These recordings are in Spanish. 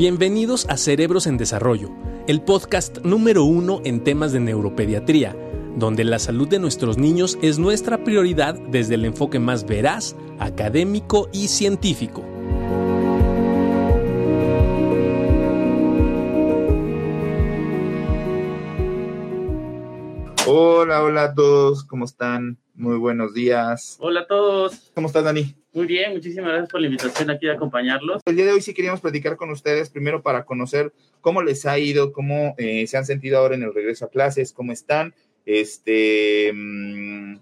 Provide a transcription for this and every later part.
Bienvenidos a Cerebros en Desarrollo, el podcast número uno en temas de neuropediatría, donde la salud de nuestros niños es nuestra prioridad desde el enfoque más veraz, académico y científico. Hola, hola a todos, ¿cómo están? Muy buenos días. Hola a todos. ¿Cómo estás, Dani? Muy bien, muchísimas gracias por la invitación aquí a acompañarlos. El día de hoy sí queríamos platicar con ustedes, primero para conocer cómo les ha ido, cómo eh, se han sentido ahora en el regreso a clases, cómo están, este, mm,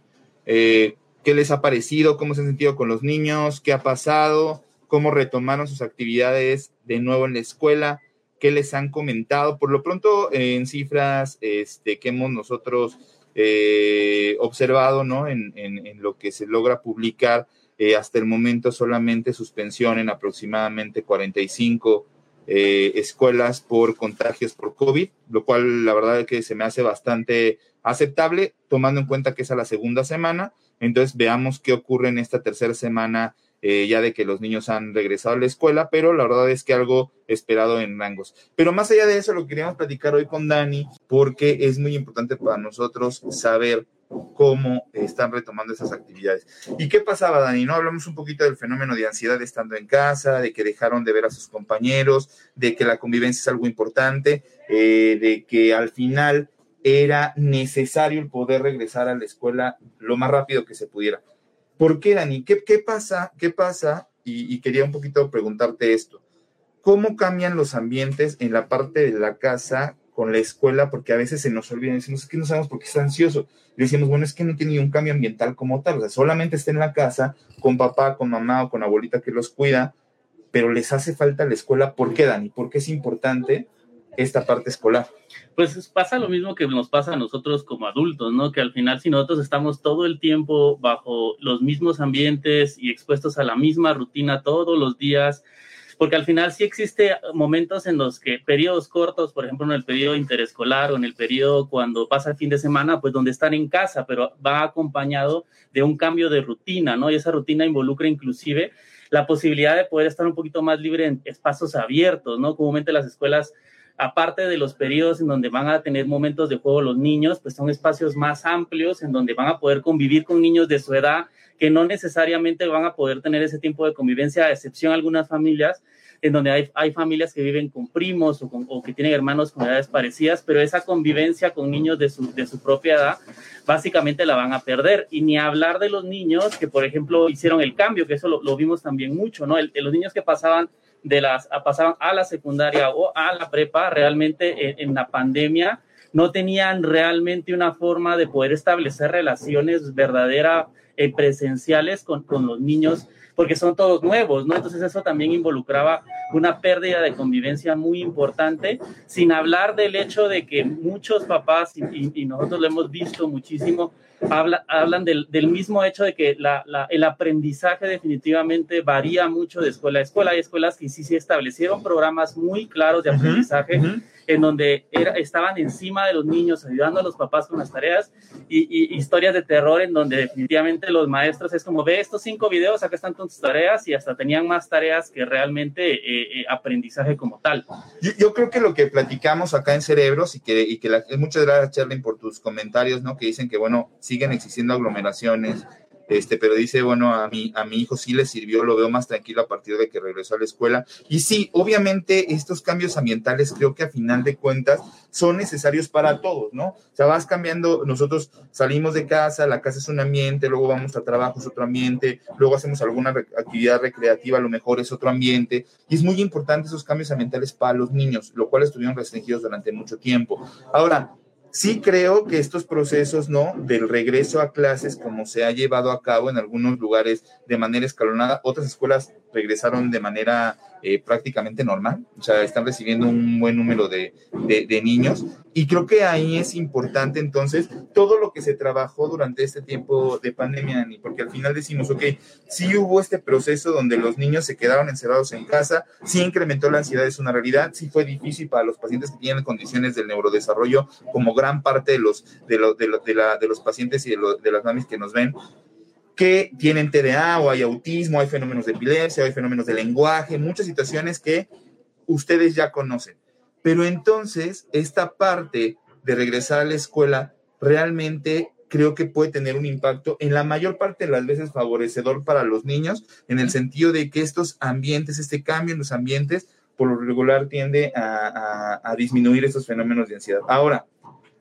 eh, qué les ha parecido, cómo se han sentido con los niños, qué ha pasado, cómo retomaron sus actividades de nuevo en la escuela, qué les han comentado. Por lo pronto, en cifras este, que hemos nosotros eh, observado, ¿no? En, lo que se logra publicar, eh, hasta el momento solamente suspensión en aproximadamente 45 eh, escuelas por contagios por COVID, lo cual la verdad es que se me hace bastante aceptable, tomando en cuenta que es a la segunda semana. Entonces, veamos qué ocurre en esta tercera semana eh, ya de que los niños han regresado a la escuela, pero la verdad es que algo esperado en rangos. Pero más allá de eso, lo que queríamos platicar hoy con Dani, porque es muy importante para nosotros saber cómo están retomando esas actividades. ¿Y qué pasaba, Dani? ¿No? Hablamos un poquito del fenómeno de ansiedad estando en casa, de que dejaron de ver a sus compañeros, de que la convivencia es algo importante, eh, de que al final era necesario el poder regresar a la escuela lo más rápido que se pudiera. ¿Por qué, Dani? ¿Qué, qué pasa? ¿Qué pasa? Y, quería un poquito preguntarte esto. ¿Cómo cambian los ambientes en la parte de la casa con la escuela? Porque a veces se nos olvida, decimos, es que no sabemos por qué está ansioso. Y decimos, bueno, es que no tiene ni un cambio ambiental como tal, o sea, solamente está en la casa con papá, con mamá o con abuelita que los cuida, pero les hace falta la escuela. ¿Por qué, Dani? ¿Por qué es importante esta parte escolar? Pues pasa lo mismo que nos pasa a nosotros como adultos, ¿no? Que al final si nosotros estamos todo el tiempo bajo los mismos ambientes y expuestos a la misma rutina todos los días, porque al final sí existe momentos en los que periodos cortos, por ejemplo en el periodo interescolar o en el periodo cuando pasa el fin de semana, pues donde están en casa, pero va acompañado de un cambio de rutina, ¿no? Y esa rutina involucra inclusive la posibilidad de poder estar un poquito más libre en espacios abiertos, ¿no? Comúnmente las escuelas aparte de los periodos en donde van a tener momentos de juego los niños, pues son espacios más amplios en donde van a poder convivir con niños de su edad que no necesariamente van a poder tener ese tiempo de convivencia, a excepción algunas familias en donde hay, hay familias que viven con primos o, o, que tienen hermanos con edades parecidas, pero esa convivencia con niños de su, de su propia edad básicamente la van a perder. Y ni hablar de los niños que, por ejemplo, hicieron el cambio, que eso lo, lo vimos también mucho, ¿no? El, los niños que pasaban de las, pasaban a la secundaria o a la prepa, realmente en, la pandemia no tenían realmente una forma de poder establecer relaciones verdaderas eh, presenciales con, con, los niños, porque son todos nuevos, ¿no? Entonces eso también involucraba una pérdida de convivencia muy importante, sin hablar del hecho de que muchos papás, y nosotros lo hemos visto muchísimo, hablan del, mismo hecho de que el aprendizaje definitivamente varía mucho de escuela a escuela. Hay escuelas que sí se establecieron programas muy claros de aprendizaje en donde estaban encima de los niños, ayudando a los papás con las tareas y, historias de terror en donde definitivamente los maestros es como, ve estos cinco videos, acá están tus tareas y hasta tenían más tareas que realmente eh, eh, aprendizaje como tal. Yo, creo que lo que platicamos acá en Cerebros y que, y que muchas gracias, Charlene, por tus comentarios, ¿no? Que dicen que, bueno, siguen existiendo aglomeraciones, este, pero dice, bueno, a mi, a mi hijo sí le sirvió, lo veo más tranquilo a partir de que regresó a la escuela. Y sí, obviamente estos cambios ambientales creo que a final de cuentas son necesarios para todos, ¿no? O sea, vas cambiando, nosotros salimos de casa, la casa es un ambiente, luego vamos a trabajo, es otro ambiente, luego hacemos alguna actividad recreativa, a lo mejor es otro ambiente. Y es muy importante esos cambios ambientales para los niños, lo cual estuvieron restringidos durante mucho tiempo. Ahora, Sí creo que estos procesos, ¿no? Del regreso a clases, como se ha llevado a cabo en algunos lugares de manera escalonada, otras escuelas regresaron de manera eh, prácticamente normal, o sea, están recibiendo un buen número de, de, niños. Y creo que ahí es importante entonces todo lo que se trabajó durante este tiempo de pandemia, porque al final decimos, ok, sí hubo este proceso donde los niños se quedaron encerrados en casa, sí incrementó la ansiedad, es una realidad, sí fue difícil para los pacientes que tienen condiciones del neurodesarrollo, como gran parte de los, de, de, la, de los pacientes y de, de las mamis que nos ven, que tienen TDA o hay autismo, hay fenómenos de epilepsia, hay fenómenos de lenguaje, muchas situaciones que ustedes ya conocen. Pero entonces, esta parte de regresar a la escuela realmente creo que puede tener un impacto en la mayor parte de las veces favorecedor para los niños, en el sentido de que estos ambientes, este cambio en los ambientes, por lo regular tiende a, a disminuir estos fenómenos de ansiedad. Ahora,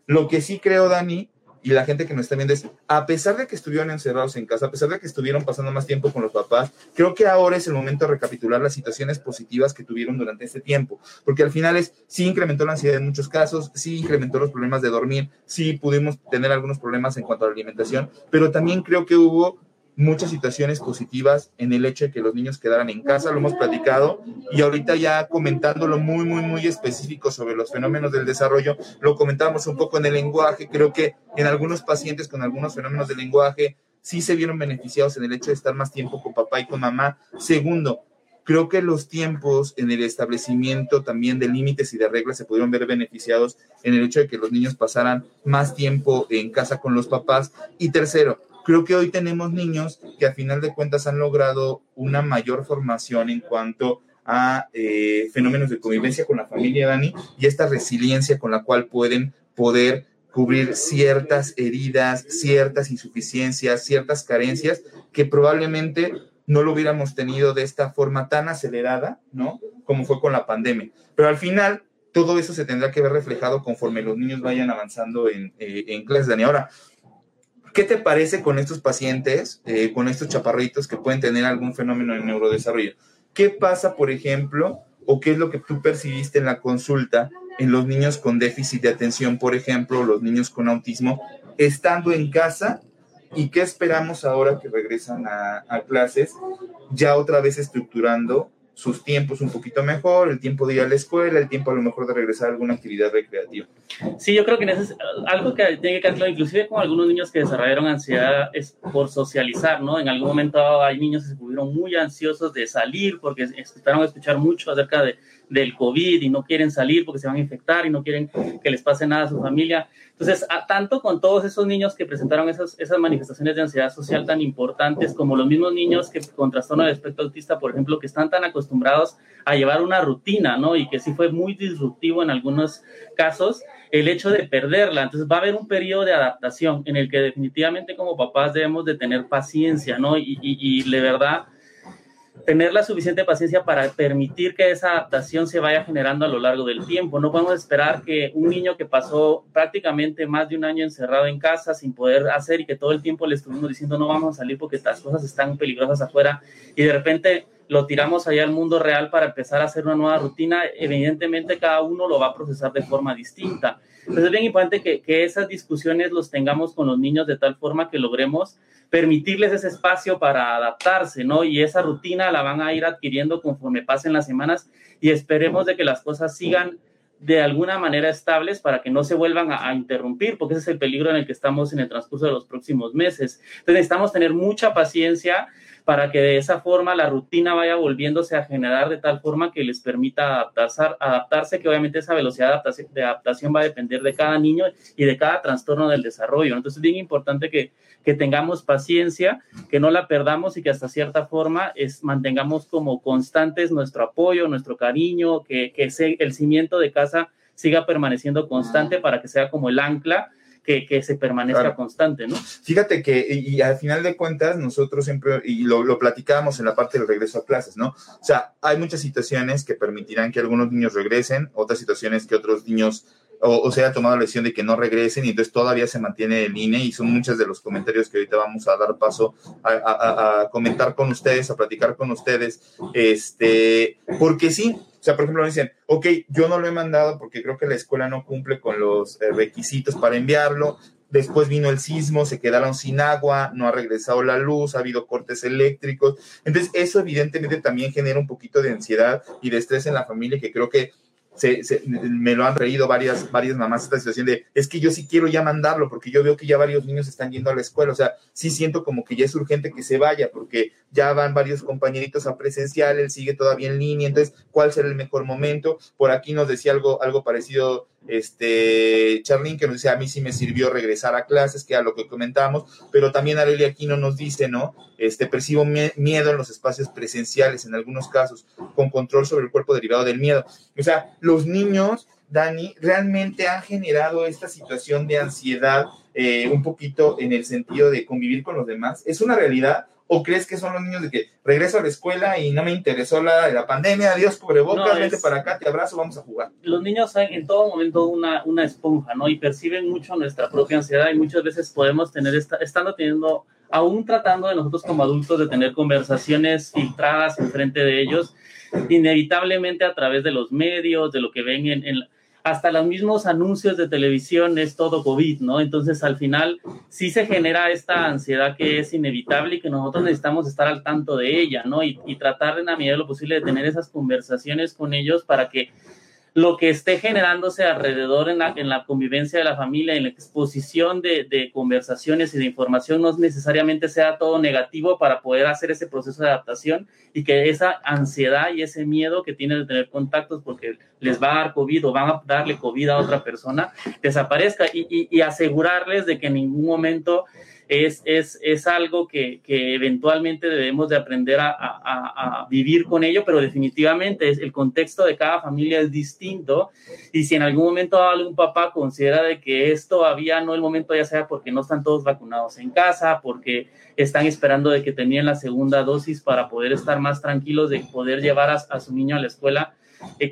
lo que sí creo, Dani, y la gente que nos está viendo es, a pesar de que estuvieron encerrados en casa, a pesar de que estuvieron pasando más tiempo con los papás, creo que ahora es el momento de recapitular las situaciones positivas que tuvieron durante este tiempo, porque al final es, sí incrementó la ansiedad en muchos casos, sí incrementó los problemas de dormir, sí pudimos tener algunos problemas en cuanto a la alimentación, pero también creo que hubo muchas situaciones positivas en el hecho de que los niños quedaran en casa, lo hemos platicado, y ahorita ya comentándolo muy, muy, muy específico sobre los fenómenos del desarrollo, lo comentamos un poco en el lenguaje, creo que en algunos pacientes con algunos fenómenos del lenguaje sí se vieron beneficiados en el hecho de estar más tiempo con papá y con mamá. Segundo, creo que los tiempos en el establecimiento también de límites y de reglas se pudieron ver beneficiados en el hecho de que los niños pasaran más tiempo en casa con los papás. Y tercero, creo que hoy tenemos niños que a final de cuentas han logrado una mayor formación en cuanto a eh, fenómenos de convivencia con la familia, Dani, y esta resiliencia con la cual pueden poder cubrir ciertas heridas, ciertas insuficiencias, ciertas carencias que probablemente no lo hubiéramos tenido de esta forma tan acelerada, ¿no? Como fue con la pandemia. Pero al final, todo eso se tendrá que ver reflejado conforme los niños vayan avanzando en, eh, en clases, Dani. Ahora, ¿Qué te parece con estos pacientes, eh, con estos chaparritos que pueden tener algún fenómeno de neurodesarrollo? ¿Qué pasa, por ejemplo, o qué es lo que tú percibiste en la consulta en los niños con déficit de atención, por ejemplo, los niños con autismo, estando en casa? ¿Y qué esperamos ahora que regresan a clases, ya otra vez estructurando sus tiempos un poquito mejor, el tiempo de ir a la escuela, el tiempo a lo mejor de regresar a alguna actividad recreativa. Sí, yo creo que es algo que tiene que quedar inclusive con algunos niños que desarrollaron ansiedad es por socializar, ¿no? En algún momento hay niños que se volvieron muy ansiosos de salir porque a escuchar mucho acerca de, del COVID y no quieren salir porque se van a infectar y no quieren que les pase nada a su familia. Entonces, tanto con todos esos niños que presentaron esas, esas manifestaciones de ansiedad social tan importantes, como los mismos niños que con trastorno de espectro autista, por ejemplo, que están tan acostumbrados a llevar una rutina, ¿no? Y que sí fue muy disruptivo en algunos casos, el hecho de perderla. Entonces, va a haber un periodo de adaptación en el que definitivamente como papás debemos de tener paciencia, ¿no? Y, y, y de verdad tener la suficiente paciencia para permitir que esa adaptación se vaya generando a lo largo del tiempo. No podemos esperar que un niño que pasó prácticamente más de un año encerrado en casa sin poder hacer y que todo el tiempo le estuvimos diciendo no vamos a salir porque las cosas están peligrosas afuera y de repente lo tiramos allá al mundo real para empezar a hacer una nueva rutina, evidentemente cada uno lo va a procesar de forma distinta. Entonces es bien importante que, que esas discusiones los tengamos con los niños de tal forma que logremos permitirles ese espacio para adaptarse, ¿no? Y esa rutina la van a ir adquiriendo conforme pasen las semanas y esperemos de que las cosas sigan de alguna manera estables para que no se vuelvan a, a, interrumpir, porque ese es el peligro en el que estamos en el transcurso de los próximos meses. Entonces necesitamos tener mucha paciencia para que de esa forma la rutina vaya volviéndose a generar de tal forma que les permita adaptarse, adaptarse que obviamente esa velocidad de adaptación, de adaptación va a depender de cada niño y de cada trastorno del desarrollo. Entonces es bien importante que, que tengamos paciencia, que no la perdamos y que hasta cierta forma es, mantengamos como constantes nuestro apoyo, nuestro cariño, que, que el cimiento de casa siga permaneciendo constante para que sea como el ancla que, que, se permanezca claro. constante, ¿no? Fíjate que, y, y, al final de cuentas, nosotros siempre, y lo, lo platicábamos en la parte del regreso a clases, ¿no? O sea, hay muchas situaciones que permitirán que algunos niños regresen, otras situaciones que otros niños o, o, se haya tomado la decisión de que no regresen y entonces todavía se mantiene el INE y son muchos de los comentarios que ahorita vamos a dar paso a, a, a comentar con ustedes, a platicar con ustedes, este, porque sí, o sea, por ejemplo, me dicen, ok, yo no lo he mandado porque creo que la escuela no cumple con los eh, requisitos para enviarlo. Después vino el sismo, se quedaron sin agua, no ha regresado la luz, ha habido cortes eléctricos. Entonces, eso evidentemente también genera un poquito de ansiedad y de estrés en la familia que creo que me lo han reído varias, varias mamás esta situación de, es que yo sí quiero ya mandarlo porque yo veo que ya varios niños están yendo a la escuela, o sea, sí siento como que ya es urgente que se vaya porque ya van varios compañeritos a presencial, él sigue todavía en línea, entonces, ¿cuál será el mejor momento? Por aquí nos decía algo, algo parecido este Charlín, que nos dice, a mí sí me sirvió regresar a clases, que a lo que comentamos, pero también Aurelia Aquino nos dice, ¿no? Este, percibo miedo en los espacios presenciales, en algunos casos, con control sobre el cuerpo derivado del miedo. O sea, los niños, Dani, realmente han generado esta situación de ansiedad eh, un poquito en el sentido de convivir con los demás. Es una realidad ¿O crees que son los niños de que regreso a la escuela y no me interesó la, la pandemia, adiós cubrebocas, no, vete para acá, te abrazo, vamos a jugar? Los niños son en todo momento una, una esponja, ¿no? Y perciben mucho nuestra propia ansiedad y muchas veces podemos tener, esta, estando teniendo, aún tratando de nosotros como adultos de tener conversaciones filtradas en frente de ellos, inevitablemente a través de los medios, de lo que ven en, en hasta los mismos anuncios de televisión es todo COVID, ¿no? Entonces al final sí se genera esta ansiedad que es inevitable y que nosotros necesitamos estar al tanto de ella, ¿no? Y, y tratar en la medida de lo posible de tener esas conversaciones con ellos para que lo que esté generándose alrededor en la, en la convivencia de la familia, en la exposición de, de, conversaciones y de información, no necesariamente sea todo negativo para poder hacer ese proceso de adaptación y que esa ansiedad y ese miedo que tienen de tener contactos porque les va a dar COVID o van a darle COVID a otra persona desaparezca y, y, y asegurarles de que en ningún momento es, es, es algo que, que, eventualmente debemos de aprender a, a, a, vivir con ello, pero definitivamente es, el contexto de cada familia es distinto. Y si en algún momento algún papá considera de que es todavía no el momento, ya sea porque no están todos vacunados en casa, porque están esperando de que tenían la segunda dosis para poder estar más tranquilos de poder llevar a, a su niño a la escuela,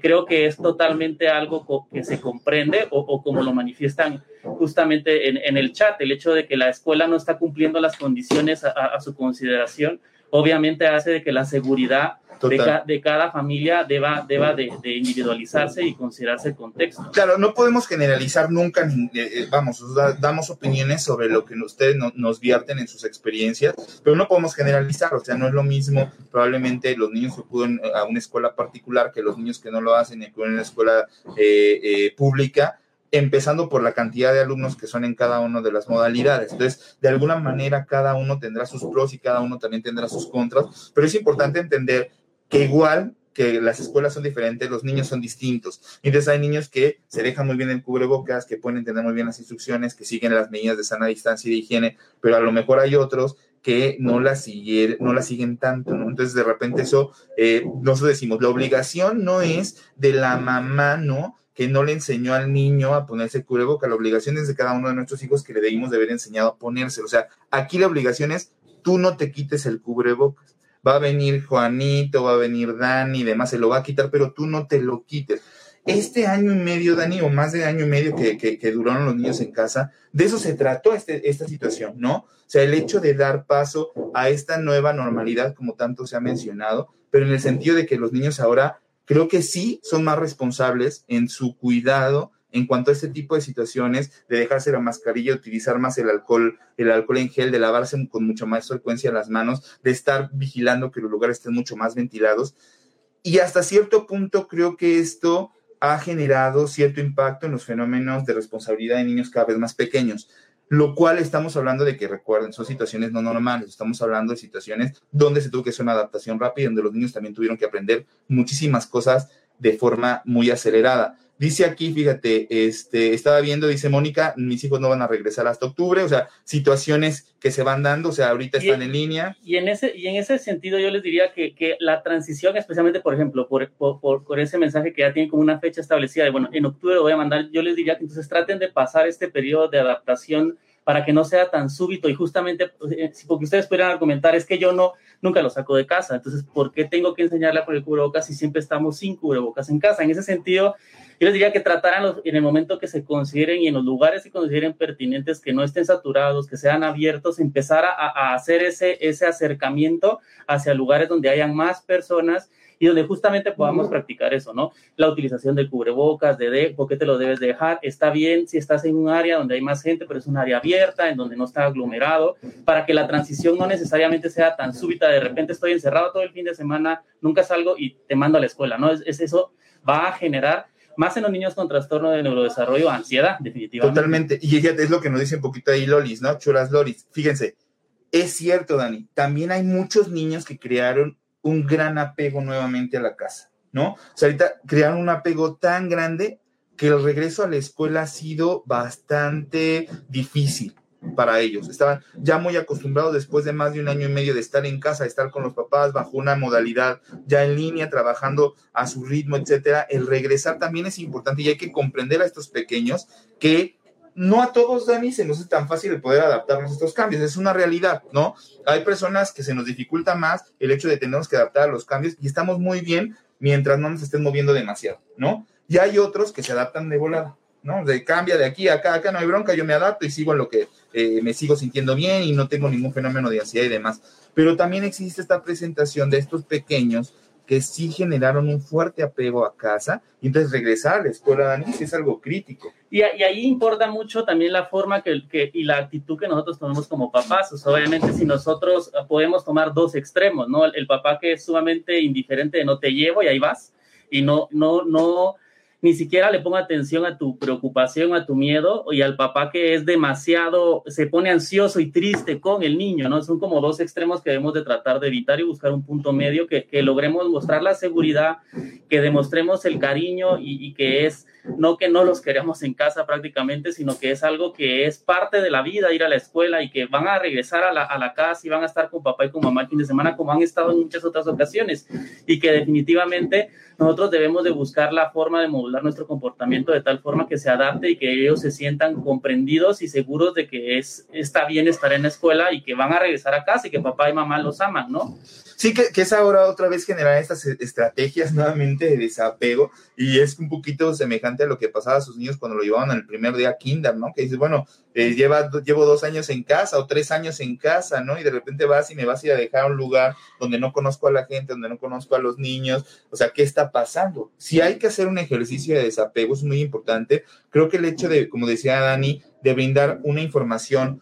creo que es totalmente algo que se comprende o, como lo manifiestan justamente en, en, el chat, el hecho de que la escuela no está cumpliendo las condiciones a, a su consideración, obviamente hace de que la seguridad de, ca, de, cada familia deba, deba de, de, individualizarse y considerarse el contexto. Claro, no podemos generalizar nunca, eh, eh, vamos, damos opiniones sobre lo que ustedes no, nos vierten en sus experiencias, pero no podemos generalizar, o sea, no es lo mismo probablemente los niños que acuden a una escuela particular que los niños que no lo hacen y acuden a una escuela eh, eh, pública empezando por la cantidad de alumnos que son en cada una de las modalidades. Entonces, de alguna manera, cada uno tendrá sus pros y cada uno también tendrá sus contras, pero es importante entender que igual que las escuelas son diferentes, los niños son distintos. Entonces hay niños que se dejan muy bien el cubrebocas, que pueden entender muy bien las instrucciones, que siguen las medidas de sana distancia y de higiene, pero a lo mejor hay otros que no la, siguen, no la siguen tanto, ¿no? Entonces de repente eso, eh, nosotros decimos, la obligación no es de la mamá, ¿no? que no le enseñó al niño a ponerse el cubreboca. La obligación es de cada uno de nuestros hijos que le debimos de haber enseñado a ponérselo. O sea, aquí la obligación es tú no te quites el cubrebocas va a venir Juanito, va a venir Dani y demás, se lo va a quitar, pero tú no te lo quites. Este año y medio, Dani, o más de año y medio que, que, duraron los niños en casa, de eso se trató este, esta situación, ¿no? O sea, el hecho de dar paso a esta nueva normalidad, como tanto se ha mencionado, pero en el sentido de que los niños ahora creo que sí son más responsables en su cuidado en cuanto a este tipo de situaciones, de dejarse la mascarilla, utilizar más el alcohol, el alcohol en gel, de lavarse con mucha más frecuencia las manos, de estar vigilando que los lugares estén mucho más ventilados. Y hasta cierto punto creo que esto ha generado cierto impacto en los fenómenos de responsabilidad de niños cada vez más pequeños, lo cual estamos hablando de que recuerden, son situaciones no normales, estamos hablando de situaciones donde se tuvo que hacer una adaptación rápida, donde los niños también tuvieron que aprender muchísimas cosas de forma muy acelerada. Dice aquí, fíjate, este, estaba viendo, dice Mónica, mis hijos no van a regresar hasta octubre, o sea, situaciones que se van dando, o sea, ahorita están en, en línea. Y en ese, y en ese sentido yo les diría que, que la transición, especialmente, por ejemplo, por, por, por, por, ese mensaje que ya tiene como una fecha establecida de, bueno, en octubre lo voy a mandar, yo les diría que entonces traten de pasar este periodo de adaptación para que no sea tan súbito y justamente eh, porque ustedes pudieran argumentar es que yo no nunca lo saco de casa, entonces ¿por qué tengo que enseñarle a poner cubrebocas si siempre estamos sin cubrebocas en casa? En ese sentido, yo les diría que trataran los, en el momento que se consideren y en los lugares que consideren pertinentes, que no estén saturados, que sean abiertos, empezar a, a hacer ese, ese acercamiento hacia lugares donde hayan más personas y donde justamente podamos practicar eso, ¿no? La utilización del cubrebocas, de, de por qué te lo debes dejar, está bien si estás en un área donde hay más gente, pero es un área abierta, en donde no está aglomerado, para que la transición no necesariamente sea tan súbita, de repente estoy encerrado todo el fin de semana, nunca salgo y te mando a la escuela, ¿no? Es, es eso va a generar más en los niños con trastorno de neurodesarrollo, ansiedad, definitivamente. Totalmente. Y fíjate, es lo que nos dice un poquito ahí Lolis, ¿no? Churas Lolis. Fíjense, es cierto, Dani, también hay muchos niños que crearon un gran apego nuevamente a la casa, ¿no? O sea, ahorita crearon un apego tan grande que el regreso a la escuela ha sido bastante difícil para ellos. Estaban ya muy acostumbrados después de más de un año y medio de estar en casa, de estar con los papás bajo una modalidad ya en línea, trabajando a su ritmo, etcétera. El regresar también es importante y hay que comprender a estos pequeños que no a todos, Dani, se nos es tan fácil de poder adaptarnos a estos cambios. Es una realidad, ¿no? Hay personas que se nos dificulta más el hecho de tenernos que adaptar a los cambios y estamos muy bien mientras no nos estén moviendo demasiado, ¿no? Y hay otros que se adaptan de volada, ¿no? De cambia de aquí a acá, acá no hay bronca, yo me adapto y sigo en lo que eh, me sigo sintiendo bien y no tengo ningún fenómeno de ansiedad y demás. Pero también existe esta presentación de estos pequeños que sí generaron un fuerte apego a casa y entonces regresar a la escuela, Dani, es algo crítico. Y, ahí importa mucho también la forma que, que, y la actitud que nosotros tomemos como papás. O sea, obviamente si nosotros podemos tomar dos extremos, ¿no? El, el papá que es sumamente indiferente de no te llevo y ahí vas y no, no, no ni siquiera le ponga atención a tu preocupación, a tu miedo, y al papá que es demasiado, se pone ansioso y triste con el niño, ¿no? Son como dos extremos que debemos de tratar de evitar y buscar un punto medio que, que logremos mostrar la seguridad, que demostremos el cariño y, y que es no que no los queremos en casa prácticamente, sino que es algo que es parte de la vida, ir a la escuela y que van a regresar a la, a la casa y van a estar con papá y con mamá el fin de semana como han estado en muchas otras ocasiones y que definitivamente nosotros debemos de buscar la forma de modular nuestro comportamiento de tal forma que se adapte y que ellos se sientan comprendidos y seguros de que es, está bien estar en la escuela y que van a regresar a casa y que papá y mamá los aman, ¿no? Sí, que, es ahora otra vez generar estas estrategias nuevamente de desapego y es un poquito semejante a lo que pasaba a sus niños cuando lo llevaban el primer día a kinder, ¿no? Que dices, bueno, eh, lleva, llevo dos años en casa o tres años en casa, ¿no? Y de repente vas y me vas a ir a dejar a un lugar donde no conozco a la gente, donde no conozco a los niños, o sea, ¿qué está pasando? Si hay que hacer un ejercicio de desapego, es muy importante. Creo que el hecho de, como decía Dani, de brindar una información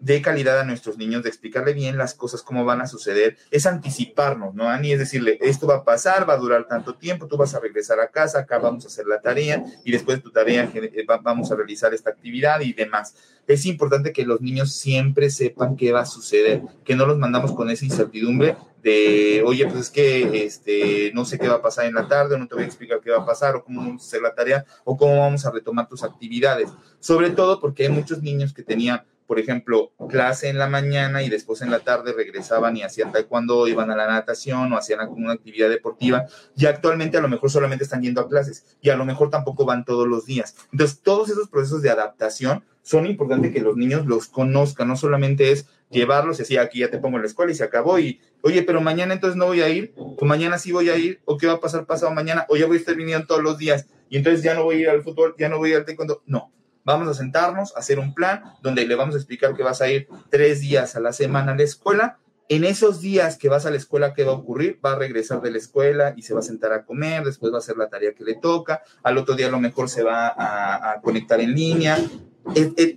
de calidad a nuestros niños, de explicarle bien las cosas, cómo van a suceder, es anticiparnos, ¿no, Ani? Es decirle, esto va a pasar, va a durar tanto tiempo, tú vas a regresar a casa, acá vamos a hacer la tarea y después de tu tarea eh, vamos a realizar esta actividad y demás. Es importante que los niños siempre sepan qué va a suceder, que no los mandamos con esa incertidumbre de, oye, pues es que este, no sé qué va a pasar en la tarde, no te voy a explicar qué va a pasar, o cómo vamos a hacer la tarea, o cómo vamos a retomar tus actividades. Sobre todo porque hay muchos niños que tenían por ejemplo, clase en la mañana y después en la tarde regresaban y hacían taekwondo, iban a la natación o hacían alguna actividad deportiva, y actualmente a lo mejor solamente están yendo a clases y a lo mejor tampoco van todos los días. Entonces, todos esos procesos de adaptación son importantes que los niños los conozcan, no solamente es llevarlos y así, aquí ya te pongo en la escuela y se acabó y, oye, pero mañana entonces no voy a ir, o mañana sí voy a ir, o qué va a pasar pasado mañana, o ya voy a estar viniendo todos los días y entonces ya no voy a ir al fútbol, ya no voy a ir al taekwondo. No, Vamos a sentarnos, a hacer un plan donde le vamos a explicar que vas a ir tres días a la semana a la escuela. En esos días que vas a la escuela, ¿qué va a ocurrir? Va a regresar de la escuela y se va a sentar a comer, después va a hacer la tarea que le toca, al otro día a lo mejor se va a, conectar en línea.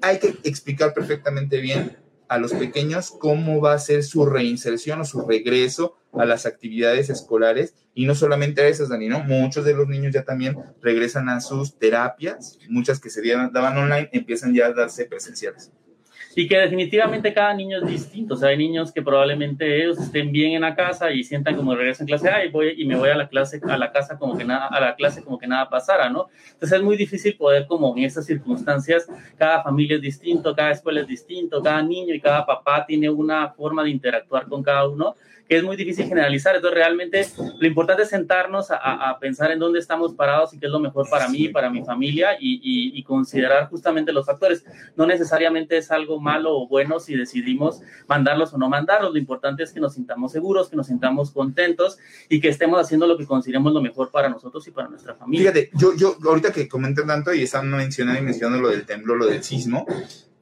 hay que explicar perfectamente bien a los pequeños cómo va a ser su reinserción o su regreso a las actividades escolares y no solamente a esas, Dani, ¿no? Muchos de los niños ya también regresan a sus terapias, muchas que se daban online empiezan ya a darse presenciales y que definitivamente cada niño es distinto. O sea, hay niños que probablemente ellos estén bien en la casa y sientan como regreso en clase, ay, voy y me voy a la clase, a la casa como que nada, a la clase como que nada pasara, ¿no? Entonces es muy difícil poder como en estas circunstancias, cada familia es distinto, cada escuela es distinto, cada niño y cada papá tiene una forma de interactuar con cada uno que es muy difícil generalizar. Entonces, realmente lo importante es sentarnos a, pensar en dónde estamos parados y qué es lo mejor para mí, para mi familia y, y, considerar justamente los factores. No necesariamente es algo malo o bueno si decidimos mandarlos o no mandarlos. Lo importante es que nos sintamos seguros, que nos sintamos contentos y que estemos haciendo lo que consideremos lo mejor para nosotros y para nuestra familia. Fíjate, yo, yo ahorita que comentan tanto y están mencionando y mencionando lo del temblor, lo del sismo,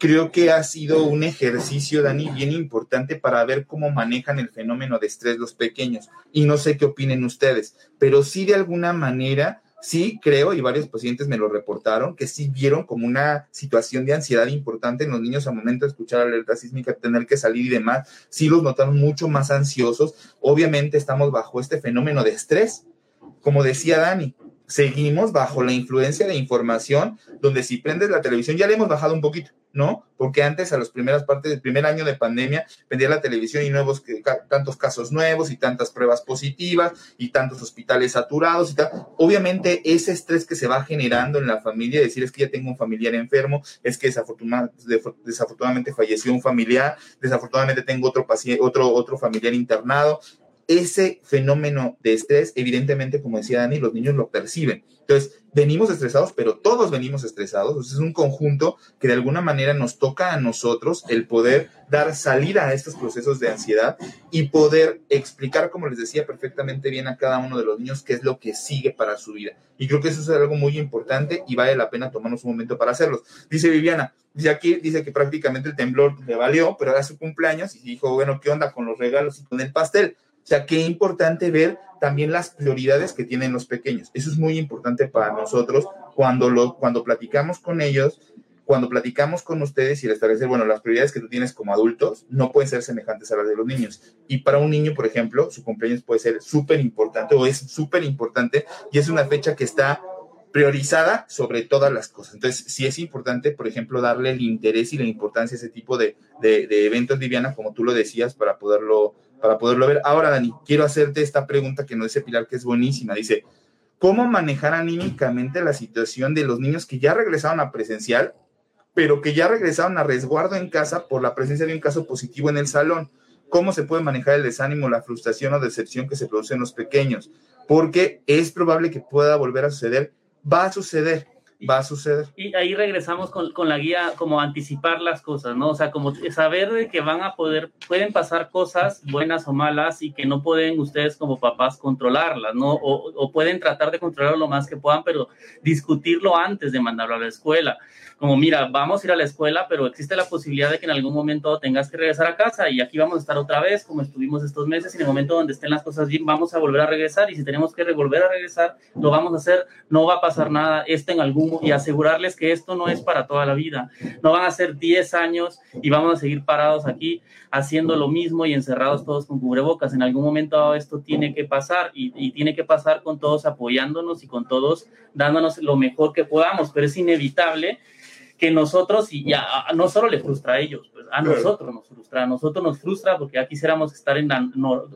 creo que ha sido un ejercicio, Dani, bien importante para ver cómo manejan el fenómeno de estrés los pequeños. Y no sé qué opinen ustedes, pero sí de alguna manera, sí creo, y varios pacientes me lo reportaron, que sí vieron como una situación de ansiedad importante en los niños al momento de escuchar alerta sísmica, tener que salir y demás, sí los notaron mucho más ansiosos. Obviamente estamos bajo este fenómeno de estrés. Como decía Dani, seguimos bajo la influencia de información, donde si prendes la televisión, ya le hemos bajado un poquito, ¿no? Porque antes, a las primeras partes del primer año de pandemia, prendía la televisión y nuevos, tantos casos nuevos y tantas pruebas positivas y tantos hospitales saturados y tal. Obviamente, ese estrés que se va generando en la familia, decir es que ya tengo un familiar enfermo, es que desafortunadamente falleció un familiar, desafortunadamente tengo otro paciente, otro, otro familiar internado, ese fenómeno de estrés, evidentemente, como decía Dani, los niños lo perciben. Entonces, venimos estresados, pero todos venimos estresados. es un conjunto que de alguna manera nos toca a nosotros el poder dar salida a estos procesos de ansiedad y poder explicar, como les decía, perfectamente bien a cada uno de los niños qué es lo que sigue para su vida. Y creo que eso es algo muy importante y vale la pena tomarnos un momento para hacerlo. Dice Viviana, dice aquí, dice que prácticamente el temblor le valió, pero era su cumpleaños y dijo, bueno, ¿qué onda con los regalos y con el pastel? O sea, qué importante ver también las prioridades que tienen los pequeños. Eso es muy importante para nosotros cuando, lo, cuando platicamos con ellos, cuando platicamos con ustedes y establecer, bueno, las prioridades que tú tienes como adultos no pueden ser semejantes a las de los niños. Y para un niño, por ejemplo, su cumpleaños puede ser súper importante o es súper importante y es una fecha que está priorizada sobre todas las cosas. Entonces, sí es importante, por ejemplo, darle el interés y la importancia a ese tipo de, de, de eventos, Viviana, como tú lo decías, para poderlo para poderlo ver. Ahora, Dani, quiero hacerte esta pregunta que no dice Pilar, que es buenísima. Dice, ¿cómo manejar anímicamente la situación de los niños que ya regresaron a presencial, pero que ya regresaron a resguardo en casa por la presencia de un caso positivo en el salón? ¿Cómo se puede manejar el desánimo, la frustración o decepción que se produce en los pequeños? Porque es probable que pueda volver a suceder. Va a suceder va a suceder. Y ahí regresamos con, con, la guía, como anticipar las cosas, ¿no? O sea, como saber de que van a poder, pueden pasar cosas buenas o malas y que no pueden ustedes como papás controlarlas, ¿no? O, o pueden tratar de controlarlo lo más que puedan, pero discutirlo antes de mandarlo a la escuela. Como, mira, vamos a ir a la escuela, pero existe la posibilidad de que en algún momento tengas que regresar a casa y aquí vamos a estar otra vez, como estuvimos estos meses, y en el momento donde estén las cosas bien, vamos a volver a regresar y si tenemos que volver a regresar, lo vamos a hacer, no va a pasar nada, este en algún y asegurarles que esto no es para toda la vida. No van a ser 10 años y vamos a seguir parados aquí haciendo lo mismo y encerrados todos con cubrebocas. En algún momento esto tiene que pasar y tiene que pasar con todos apoyándonos y con todos dándonos lo mejor que podamos, pero es inevitable que nosotros, y ya no solo le frustra a ellos, pues a nosotros nos frustra, a nosotros nos frustra porque ya quisiéramos estar en la,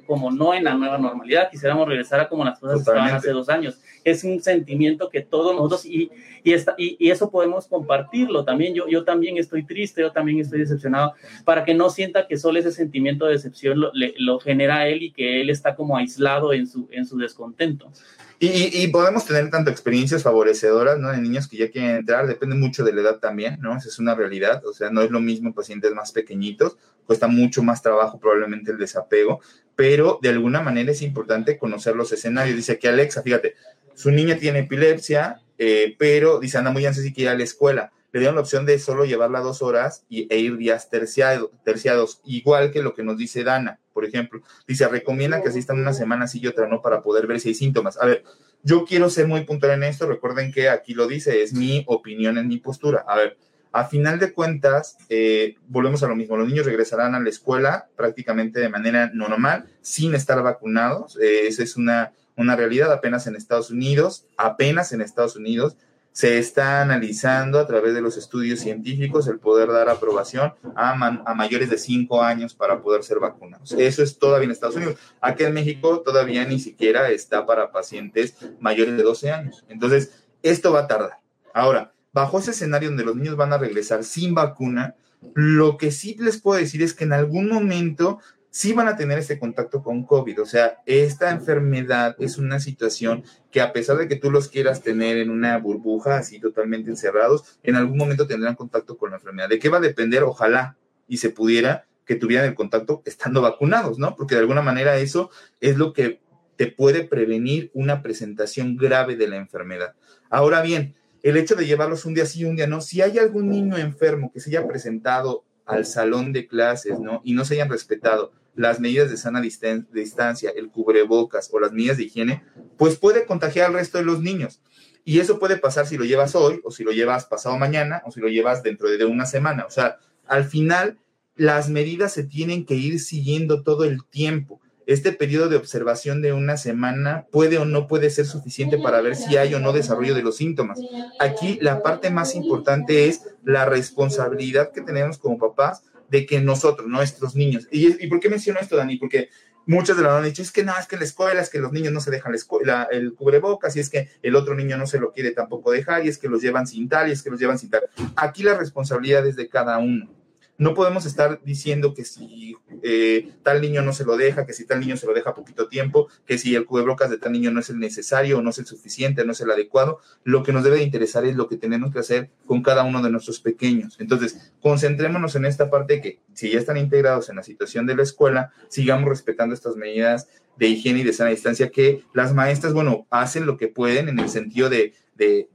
como no en la nueva normalidad, quisiéramos regresar a como las cosas estaban hace dos años. Es un sentimiento que todos nosotros, y, y, esta, y, y, eso podemos compartirlo también. Yo, yo también estoy triste, yo también estoy decepcionado, para que no sienta que solo ese sentimiento de decepción lo, le, lo genera él y que él está como aislado en su, en su descontento. Y, y, podemos tener tanto experiencias favorecedoras, ¿no? De niños que ya quieren entrar, depende mucho de la edad también, ¿no? Esa es una realidad, o sea, no es lo mismo en pacientes más pequeñitos, cuesta mucho más trabajo probablemente el desapego, pero de alguna manera es importante conocer los escenarios. Dice aquí Alexa, fíjate, su niña tiene epilepsia, eh, pero dice, anda muy ansiosa y quiere ir a la escuela le dieron la opción de solo llevarla dos horas y, e ir días terciado, terciados, igual que lo que nos dice Dana, por ejemplo. Dice, recomienda que asistan una semana sí y otra no para poder ver si hay síntomas. A ver, yo quiero ser muy puntual en esto, recuerden que aquí lo dice, es mi opinión, en mi postura. A ver, a final de cuentas, eh, volvemos a lo mismo, los niños regresarán a la escuela prácticamente de manera normal, sin estar vacunados, eh, esa es una, una realidad apenas en Estados Unidos, apenas en Estados Unidos, se está analizando a través de los estudios científicos el poder dar aprobación a, mayores de 5 años para poder ser vacunados. Eso es todavía en Estados Unidos. Aquí en México todavía ni siquiera está para pacientes mayores de 12 años. Entonces, esto va a tardar. Ahora, bajo ese escenario donde los niños van a regresar sin vacuna, lo que sí les puedo decir es que en algún momento sí van a tener este contacto con COVID. O sea, esta enfermedad es una situación que a pesar de que tú los quieras tener en una burbuja así totalmente encerrados, en algún momento tendrán contacto con la enfermedad. ¿De qué va a depender? Ojalá y se pudiera que tuvieran el contacto estando vacunados, ¿no? Porque de alguna manera eso es lo que te puede prevenir una presentación grave de la enfermedad. Ahora bien, el hecho de llevarlos un día sí y un día no, si hay algún niño enfermo que se haya presentado al salón de clases, ¿no? Y no se hayan respetado las medidas de sana distancia, el cubrebocas o las medidas de higiene, pues puede contagiar al resto de los niños. Y eso puede pasar si lo llevas hoy, o si lo llevas pasado mañana, o si lo llevas dentro de una semana. O sea, al final, las medidas se tienen que ir siguiendo todo el tiempo. Este periodo de observación de una semana puede o no puede ser suficiente para ver si hay o no desarrollo de los síntomas. Aquí la parte más importante es la responsabilidad que tenemos como papás de que nosotros, nuestros niños, y, por qué menciono esto, Dani? Porque muchos de los han dicho, es que no, es que en la escuela, es que los niños no se dejan la el cubrebocas, y es que el otro niño no se lo quiere tampoco dejar, y es que los llevan sin tal, y es que los llevan sin tal. Aquí la responsabilidad es de cada uno. No podemos estar diciendo que si eh, tal niño no se lo deja, que si tal niño se lo deja poquito tiempo, que si el cubrebocas de tal niño no es el necesario, no es el suficiente, no es el adecuado. Lo que nos debe de interesar es lo que tenemos que hacer con cada uno de nuestros pequeños. Entonces, concentrémonos en esta parte que si ya están integrados en la situación de la escuela, sigamos respetando estas medidas de higiene y de sana distancia que las maestras, bueno, hacen lo que pueden en el sentido de, de,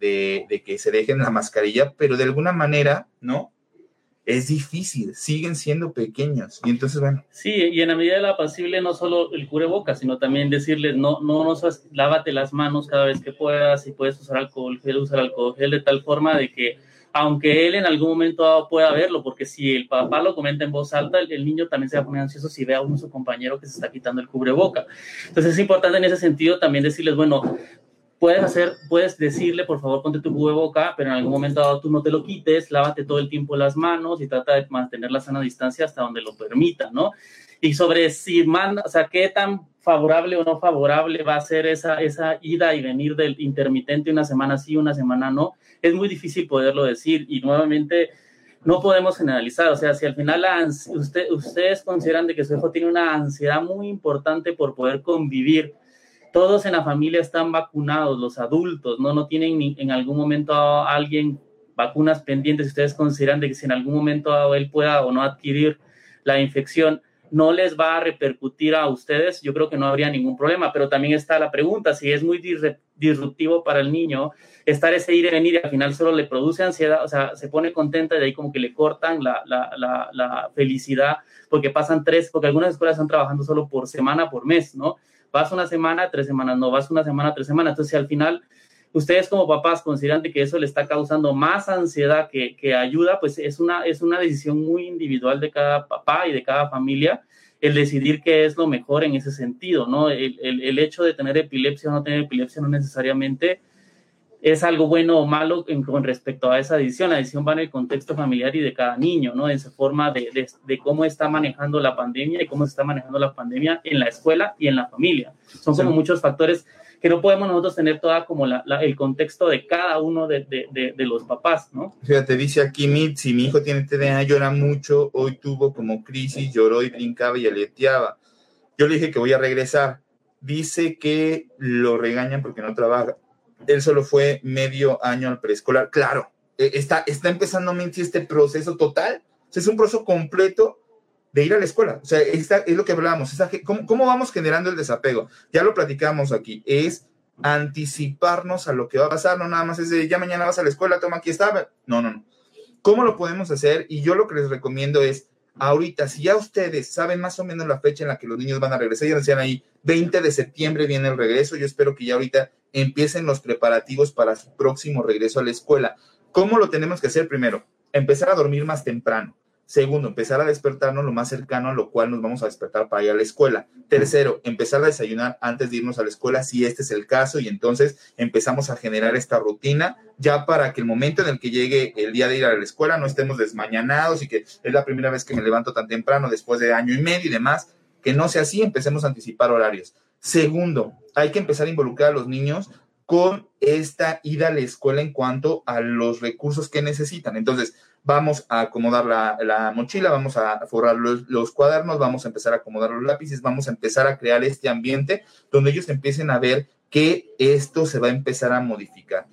de que se dejen la mascarilla, pero de alguna manera, ¿no? Es difícil, siguen siendo pequeños. Y entonces, bueno. Sí, y en la medida de la posible, no solo el cubreboca, sino también decirles, no, no, no, lávate las manos cada vez que puedas, si puedes usar alcohol gel, usar alcohol gel, de tal forma de que, aunque él en algún momento pueda verlo, porque si el papá lo comenta en voz alta, el, niño también se va a poner ansioso si ve a uno su compañero que se está quitando el cubreboca. Entonces es importante en ese sentido también decirles, bueno, puedes hacer, puedes decirle, por favor, ponte tu boca, pero en algún momento dado tú no te lo quites, lávate todo el tiempo las manos y trata de mantener la sana distancia hasta donde lo permita, ¿no? Y sobre si manda, o sea, qué tan favorable o no favorable va a ser esa, esa ida y venir del intermitente una semana sí, una semana no, es muy difícil poderlo decir y nuevamente no podemos generalizar, o sea, si al final usted, ustedes consideran de que su hijo tiene una ansiedad muy importante por poder convivir, todos en la familia están vacunados, los adultos, ¿no? No tienen ni en algún momento a alguien vacunas pendientes, ustedes consideran de que si en algún momento él pueda o no adquirir la infección, no les va a repercutir a ustedes, yo creo que no habría ningún problema, pero también está la pregunta, si es muy disruptivo para el niño, estar ese ir y venir al final solo le produce ansiedad, o sea, se pone contenta y de ahí como que le cortan la, la, la, la felicidad, porque pasan tres, porque algunas escuelas están trabajando solo por semana, por mes, ¿no? Vas una semana, tres semanas, no, vas una semana, tres semanas. Entonces, si al final ustedes como papás consideran que eso le está causando más ansiedad que, que, ayuda, pues es una, es una decisión muy individual de cada papá y de cada familia el decidir qué es lo mejor en ese sentido, ¿no? El, el, el hecho de tener epilepsia o no tener epilepsia no necesariamente es algo bueno o malo con respecto a esa decisión. La decisión va en el contexto familiar y de cada niño, ¿no? En su forma de, de, cómo está manejando la pandemia y cómo se está manejando la pandemia en la escuela y en la familia. Son como muchos factores que no podemos nosotros tener toda como la, el contexto de cada uno de, de, los papás, ¿no? Fíjate, dice aquí si mi hijo tiene TDA, llora mucho, hoy tuvo como crisis, lloró y brincaba y aleteaba. Yo le dije que voy a regresar. Dice que lo regañan porque no trabaja él solo fue medio año al preescolar. Claro, e, está, está empezando este proceso total. es un proceso completo de ir a la escuela. O sea, esta, es lo que hablábamos. ¿cómo, ¿Cómo vamos generando el desapego? Ya lo platicamos aquí. Es anticiparnos a lo que va a pasar. No nada más es de ya mañana vas a la escuela, toma, aquí está. No, no, no. ¿Cómo lo podemos hacer? Y yo lo que les recomiendo es ahorita, si ya ustedes saben más o menos la fecha en la que los niños van a regresar, ya decían ahí, 20 de septiembre viene el regreso, yo espero que ya ahorita empiecen los preparativos para su próximo regreso a la escuela. ¿Cómo lo tenemos que hacer primero? Empezar a dormir más temprano. Segundo, empezar a despertarnos lo más cercano a lo cual nos vamos a despertar para ir a la escuela. Tercero, empezar a desayunar antes de irnos a la escuela si este es el caso y entonces empezamos a generar esta rutina ya para que el momento en el que llegue el día de ir a la escuela no estemos desmañanados y que es la primera vez que me levanto tan temprano después de año y medio y demás, que no sea así, empecemos a anticipar horarios. Segundo, hay que empezar a involucrar a los niños con esta ida a la escuela en cuanto a los recursos que necesitan. Entonces, vamos a acomodar la, mochila, vamos a forrar los, cuadernos, vamos a empezar a acomodar los lápices, vamos a empezar a crear este ambiente donde ellos empiecen a ver que esto se va a empezar a modificar.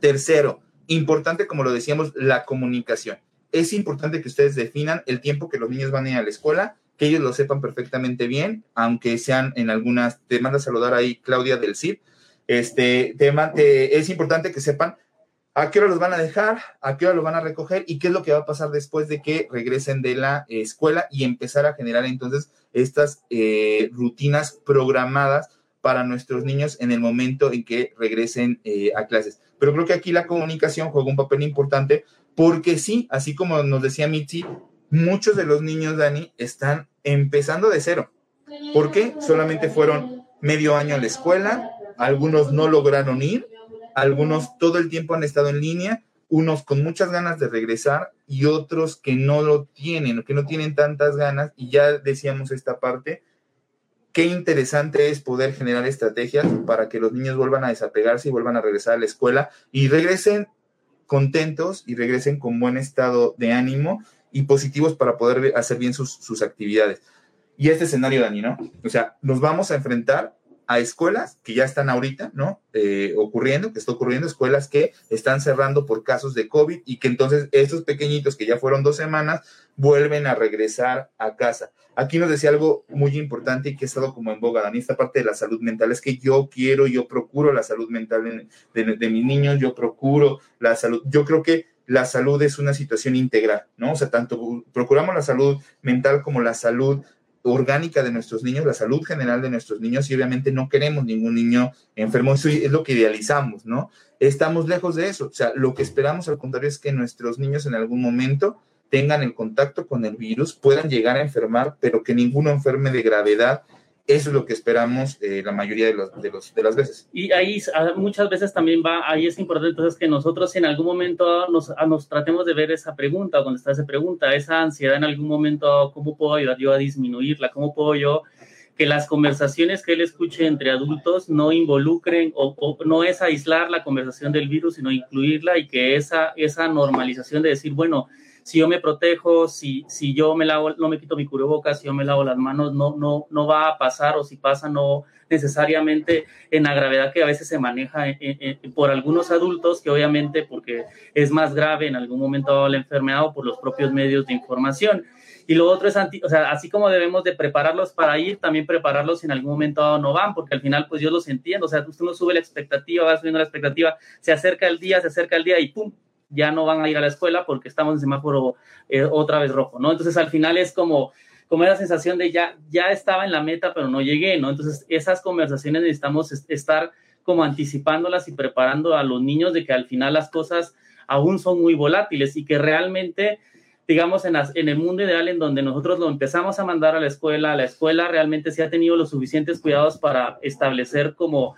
Tercero, importante, como lo decíamos, la comunicación. Es importante que ustedes definan el tiempo que los niños van a ir a la escuela, que ellos lo sepan perfectamente bien, aunque sean en algunas, te manda a saludar ahí Claudia del CIP, este, tema, es importante que sepan a qué hora los van a dejar, a qué hora los van a recoger y qué es lo que va a pasar después de que regresen de la escuela y empezar a generar entonces estas eh, rutinas programadas para nuestros niños en el momento en que regresen eh, a clases. Pero creo que aquí la comunicación juega un papel importante porque sí, así como nos decía Mitzi, muchos de los niños, Dani, están empezando de cero. ¿Por qué? Solamente fueron medio año a la escuela, algunos no lograron ir, algunos todo el tiempo han estado en línea, unos con muchas ganas de regresar y otros que no lo tienen, que no tienen tantas ganas y ya decíamos esta parte, qué interesante es poder generar estrategias para que los niños vuelvan a desapegarse y vuelvan a regresar a la escuela y regresen contentos y regresen con buen estado de ánimo y positivos para poder hacer bien sus, sus actividades. Y este escenario, Dani, ¿no? O sea, nos vamos a enfrentar a escuelas que ya están ahorita, ¿no? Eh, ocurriendo, que está ocurriendo, escuelas que están cerrando por casos de COVID y que entonces esos pequeñitos que ya fueron dos semanas vuelven a regresar a casa. Aquí nos decía algo muy importante y que ha estado como en boga, Dani, esta parte de la salud mental, es que yo quiero, yo procuro la salud mental de, de mis niños, yo procuro la salud, yo creo que la salud es una situación integral, ¿no? O sea, tanto procuramos la salud mental como la salud orgánica de nuestros niños, la salud general de nuestros niños y obviamente no queremos ningún niño enfermo, eso es lo que idealizamos, ¿no? Estamos lejos de eso, o sea, lo que esperamos al contrario es que nuestros niños en algún momento tengan el contacto con el virus, puedan llegar a enfermar, pero que ninguno enferme de gravedad eso es lo que esperamos eh, la mayoría de, los, de, los, de, las veces. Y ahí ah, muchas veces también va, ahí es importante entonces que nosotros en algún momento nos, ah, nos tratemos de ver esa pregunta o contestar esa pregunta, esa ansiedad en algún momento, ¿cómo puedo ayudar yo a disminuirla? ¿Cómo puedo yo que las conversaciones que él escuche entre adultos no involucren o, o, no es aislar la conversación del virus, sino incluirla y que esa, esa normalización de decir, bueno, si yo me protejo, si, si yo me lavo, no me quito mi cubrebocas, si yo me lavo las manos, no, no, no va a pasar o si pasa, no necesariamente en la gravedad que a veces se maneja por algunos adultos, que obviamente porque es más grave en algún momento la enfermedad o por los propios medios de información. Y lo otro es, anti, o sea, así como debemos de prepararlos para ir, también prepararlos si en algún momento no van, porque al final, pues yo los entiendo, o sea, usted no sube la expectativa, va subiendo la expectativa, se acerca el día, se acerca el día y pum, ya no van a ir a la escuela porque estamos en semáforo eh, otra vez rojo, ¿no? Entonces al final es como, como la sensación de ya, ya estaba en la meta, pero no llegué, ¿no? Entonces esas conversaciones necesitamos estar como anticipándolas y preparando a los niños de que al final las cosas aún son muy volátiles y que realmente digamos, en, en, el mundo ideal en donde nosotros lo empezamos a mandar a la escuela, la escuela realmente sí ha tenido los suficientes cuidados para establecer como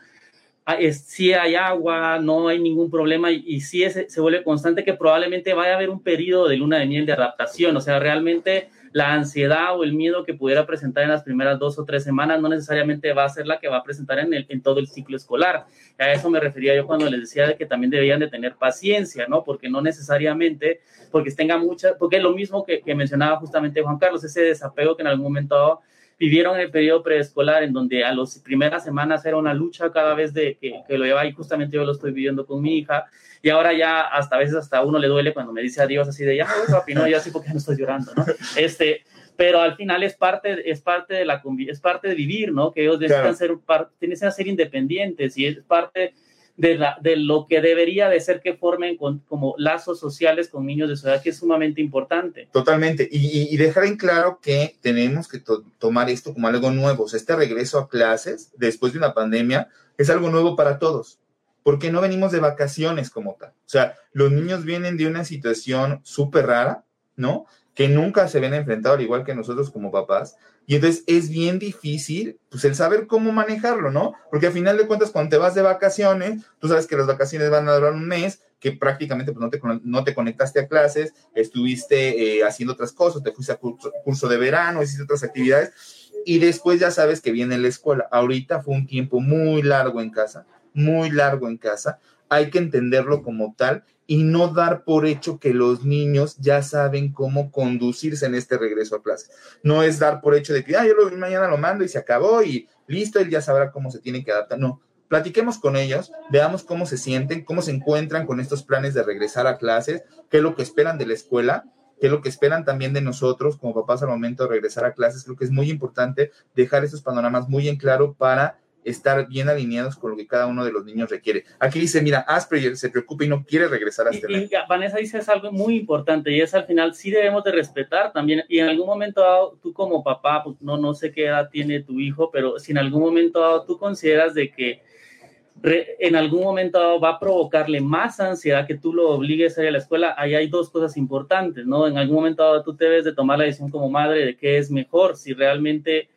Ah, si hay agua, no hay ningún problema y, si se vuelve constante que probablemente vaya a haber un periodo de luna de miel de adaptación, o sea, realmente la ansiedad o el miedo que pudiera presentar en las primeras dos o tres semanas no necesariamente va a ser la que va a presentar en, el, en todo el ciclo escolar. A eso me refería yo cuando les decía de que también deberían de tener paciencia, ¿no? Porque no necesariamente, porque tenga mucha, porque es lo mismo que, que mencionaba justamente Juan Carlos, ese desapego que en algún momento vivieron el periodo preescolar en donde a las primeras semanas era una lucha cada vez de que, que lo lleva y justamente yo lo estoy viviendo con mi hija y ahora ya hasta a veces hasta uno le duele cuando me dice adiós así de ya papi no ya sí porque no estoy llorando no este pero al final es parte es parte de la es parte de vivir no que ellos necesitan ser tienen que ser independientes y es parte de, la, de, lo que debería de ser que formen con, como lazos sociales con niños de su edad, que es sumamente importante. Totalmente. Y, y dejar en claro que tenemos que to tomar esto como algo nuevo. Este regreso a clases después de una pandemia es algo nuevo para todos. Porque no venimos de vacaciones como tal. O sea, los niños vienen de una situación súper rara, ¿no? Que nunca se ven enfrentado, al igual que nosotros como papás. Y entonces es bien difícil, pues, el saber cómo manejarlo, ¿no? Porque al final de cuentas, cuando te vas de vacaciones, tú sabes que las vacaciones van a durar un mes, que prácticamente pues, no, te, no te conectaste a clases, estuviste eh, haciendo otras cosas, te fuiste a curso, curso de verano, hiciste otras actividades, y después ya sabes que viene la escuela. Ahorita fue un tiempo muy largo en casa, muy largo en casa. Hay que entenderlo como tal y no dar por hecho que los niños ya saben cómo conducirse en este regreso a clase. No es dar por hecho de que, ah, yo lo, mañana lo mando y se acabó y listo, él ya sabrá cómo se tiene que adaptar. No, platiquemos con ellos, veamos cómo se sienten, cómo se encuentran con estos planes de regresar a clases, qué es lo que esperan de la escuela, qué es lo que esperan también de nosotros como papás al momento de regresar a clases. Creo que es muy importante dejar esos panoramas muy en claro para estar bien alineados con lo que cada uno de los niños requiere. Aquí dice, mira, Asperger se preocupa y no quiere regresar a este y, y Vanessa dice es algo muy importante y es al final sí debemos de respetar también y en algún momento dado tú como papá, pues no, no sé qué edad tiene tu hijo, pero si en algún momento dado tú consideras de que en algún momento dado va a provocarle más ansiedad que tú lo obligues a ir a la escuela, ahí hay dos cosas importantes, ¿no? En algún momento dado tú debes de tomar la decisión como madre de qué es mejor, si realmente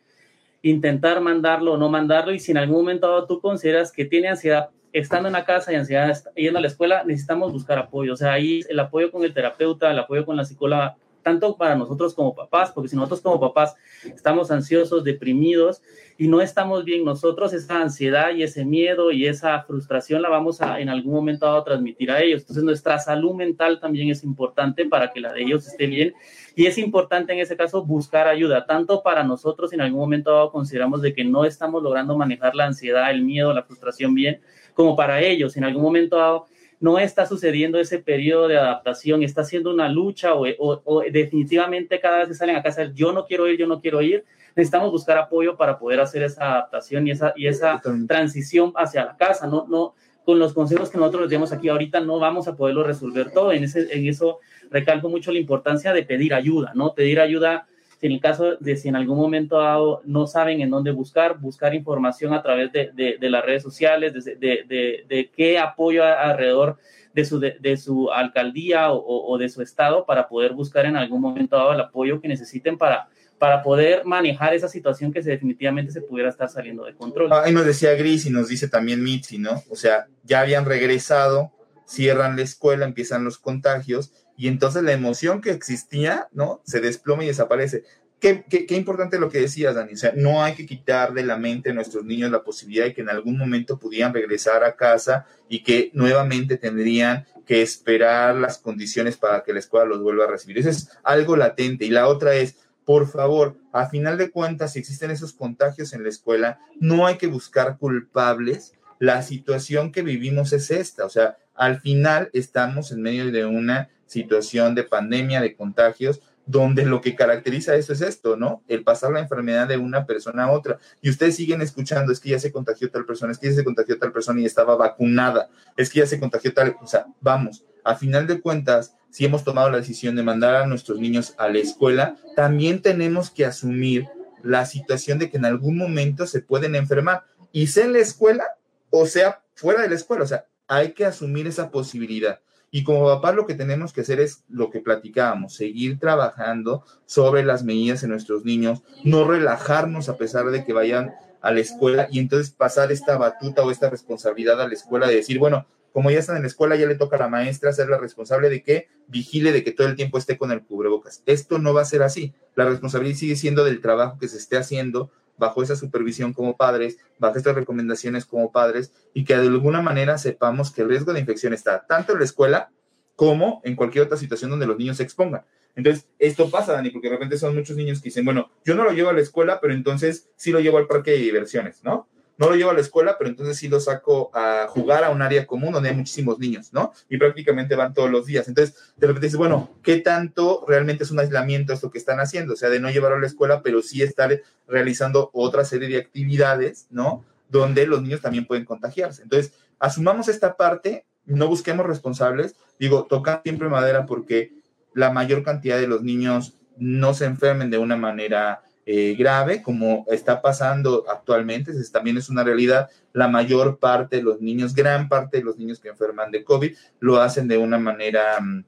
intentar mandarlo o no mandarlo y si en algún momento tú consideras que tiene ansiedad estando en la casa y ansiedad yendo a la escuela, necesitamos buscar apoyo. O sea, ahí el apoyo con el terapeuta, el apoyo con la psicóloga tanto para nosotros como papás, porque si nosotros como papás estamos ansiosos, deprimidos y no estamos bien nosotros, esa ansiedad y ese miedo y esa frustración la vamos a en algún momento a transmitir a ellos. Entonces nuestra salud mental también es importante para que la de ellos esté bien y es importante en ese caso buscar ayuda, tanto para nosotros en algún momento consideramos de que no estamos logrando manejar la ansiedad, el miedo, la frustración bien, como para ellos, en algún momento no está sucediendo ese periodo de adaptación, está haciendo una lucha o, definitivamente cada vez que salen a casa, yo no quiero ir, yo no quiero ir, necesitamos buscar apoyo para poder hacer esa adaptación y esa, y esa transición hacia la casa, no, no, con los consejos que nosotros les damos aquí ahorita no vamos a poderlo resolver todo, en, ese, en eso recalco mucho la importancia de pedir ayuda, ¿no? Pedir ayuda si en el caso de si en algún momento dado no saben en dónde buscar, buscar información a través de, de, las redes sociales, de, de, qué apoyo alrededor de su, de, su alcaldía o, o, de su estado para poder buscar en algún momento dado el apoyo que necesiten para, para poder manejar esa situación que definitivamente se pudiera estar saliendo de control. Ahí nos decía Gris y nos dice también Mitzi, ¿no? O sea, ya habían regresado, cierran la escuela, empiezan los contagios y entonces la emoción que existía, ¿no? Se desploma y desaparece. Qué, qué, importante lo que decías, Dani. O sea, no hay que quitar de la mente a nuestros niños la posibilidad de que en algún momento pudieran regresar a casa y que nuevamente tendrían que esperar las condiciones para que la escuela los vuelva a recibir. Eso es algo latente. Y la otra es, por favor, a final de cuentas, si existen esos contagios en la escuela, no hay que buscar culpables. La situación que vivimos es esta. O sea, al final estamos en medio de una situación de pandemia, de contagios, donde lo que caracteriza eso es esto, ¿no? El pasar la enfermedad de una persona a otra. Y ustedes siguen escuchando, es que ya se contagió tal persona, es que ya se contagió tal persona y estaba vacunada, es que ya se contagió tal, o sea, vamos, a final de cuentas, si hemos tomado la decisión de mandar a nuestros niños a la escuela, también tenemos que asumir la situación de que en algún momento se pueden enfermar, y sea en la escuela o sea fuera de la escuela, o sea, hay que asumir esa posibilidad. Y como papás lo que tenemos que hacer es lo que platicábamos, seguir trabajando sobre las medidas en nuestros niños, no relajarnos a pesar de que vayan a la escuela y entonces pasar esta batuta o esta responsabilidad a la escuela de decir, bueno, como ya están en la escuela, ya le toca a la maestra ser la responsable de que vigile de que todo el tiempo esté con el cubrebocas. Esto no va a ser así. La responsabilidad sigue siendo del trabajo que se esté haciendo bajo esa supervisión como padres, bajo estas recomendaciones como padres, y que de alguna manera sepamos que el riesgo de infección está tanto en la escuela como en cualquier otra situación donde los niños se expongan. Entonces, esto pasa, Dani, porque de repente son muchos niños que dicen, bueno, yo no lo llevo a la escuela, pero entonces sí lo llevo al parque de diversiones, ¿no? No lo llevo a la escuela, pero entonces sí lo saco a jugar a un área común donde hay muchísimos niños, ¿no? Y prácticamente van todos los días. Entonces, de repente dices, bueno, ¿qué tanto realmente es un aislamiento esto que están haciendo? O sea, de no llevarlo a la escuela, pero sí estar realizando otra serie de actividades, ¿no? Donde los niños también pueden contagiarse. Entonces, asumamos esta parte, no busquemos responsables. Digo, toca siempre madera porque la mayor cantidad de los niños no se enfermen de una manera eh, grave, como está pasando actualmente, es, también es una realidad. La mayor parte de los niños, gran parte de los niños que enferman de COVID, lo hacen de una manera mm,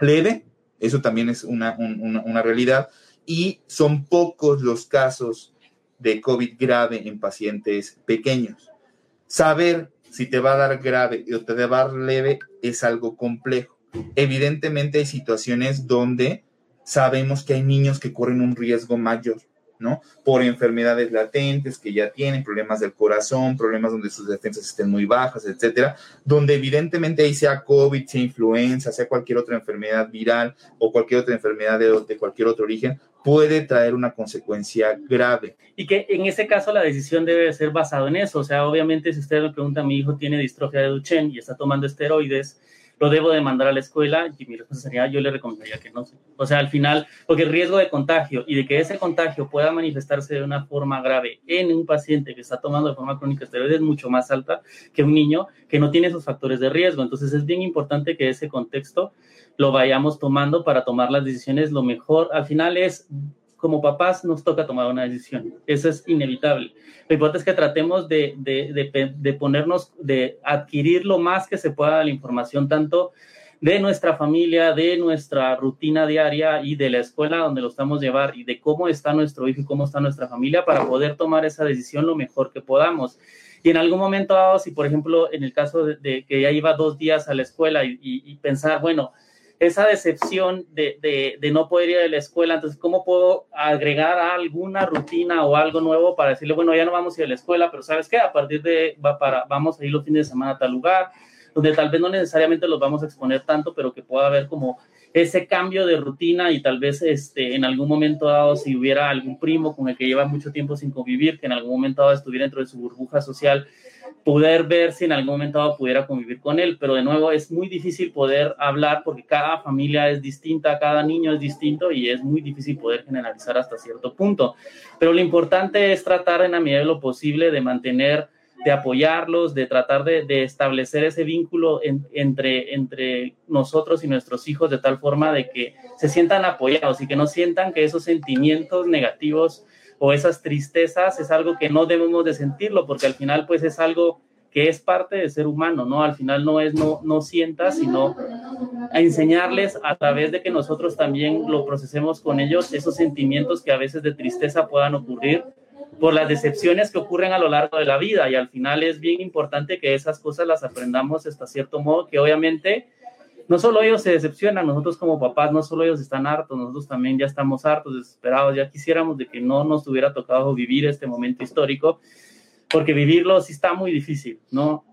leve, eso también es una, una realidad, y son pocos los casos de COVID grave en pacientes pequeños. Saber si te va a dar grave o te va a dar leve es algo complejo. Evidentemente hay situaciones donde sabemos que hay niños que corren un riesgo mayor. ¿No? Por enfermedades latentes que ya tienen, problemas del corazón, problemas donde sus defensas estén muy bajas, etcétera, donde evidentemente ahí sea COVID, sea influenza, sea cualquier otra enfermedad viral o cualquier otra enfermedad de, de cualquier otro origen, puede traer una consecuencia grave. Y que en ese caso la decisión debe ser basada en eso. O sea, obviamente, si usted me pregunta, mi hijo tiene distrofia de Duchenne y está tomando esteroides, lo debo de mandar a la escuela y mi respuesta sería yo le recomendaría que no. O sea, al final, porque el riesgo de contagio y de que ese contagio pueda manifestarse de una forma grave en un paciente que está tomando de forma crónica esteroides es mucho más alta que un niño que no tiene esos factores de riesgo. Entonces es bien importante que ese contexto lo vayamos tomando para tomar las decisiones. Lo mejor al final es como papás nos toca tomar una decisión. Eso es inevitable. Lo importante es que tratemos de, de, de, de, ponernos, de adquirir lo más que se pueda la información, tanto de nuestra familia, de nuestra rutina diaria y de la escuela donde lo estamos llevar y de cómo está nuestro hijo y cómo está nuestra familia para poder tomar esa decisión lo mejor que podamos. Y en algún momento dado, si por ejemplo en el caso de, que ya iba dos días a la escuela y, pensar, bueno, esa decepción de, de, no poder ir a la escuela, entonces, ¿cómo puedo agregar alguna rutina o algo nuevo para decirle, bueno, ya no vamos a ir a la escuela, pero ¿sabes qué? A partir de, va para, vamos a ir los fines de semana a tal lugar, donde tal vez no necesariamente los vamos a exponer tanto, pero que pueda haber como ese cambio de rutina y tal vez este, en algún momento dado, si hubiera algún primo con el que lleva mucho tiempo sin convivir, que en algún momento dado estuviera dentro de su burbuja social, poder ver si en algún momento dado pudiera convivir con él. Pero de nuevo, es muy difícil poder hablar porque cada familia es distinta, cada niño es distinto y es muy difícil poder generalizar hasta cierto punto. Pero lo importante es tratar en la medida de lo posible de mantener de apoyarlos, de tratar de, establecer ese vínculo entre, entre nosotros y nuestros hijos de tal forma de que se sientan apoyados y que no sientan que esos sentimientos negativos o esas tristezas es algo que no debemos de sentirlo, porque al final pues es algo que es parte del ser humano, ¿no? Al final no es no, no sientas, sino a enseñarles a través de que nosotros también lo procesemos con ellos, esos sentimientos que a veces de tristeza puedan ocurrir por las decepciones que ocurren a lo largo de la vida y al final es bien importante que esas cosas las aprendamos hasta cierto modo que obviamente no solo ellos se decepcionan, nosotros como papás, no solo ellos están hartos, nosotros también ya estamos hartos, desesperados, ya quisiéramos de que no nos hubiera tocado vivir este momento histórico, porque vivirlo sí está muy difícil, ¿no?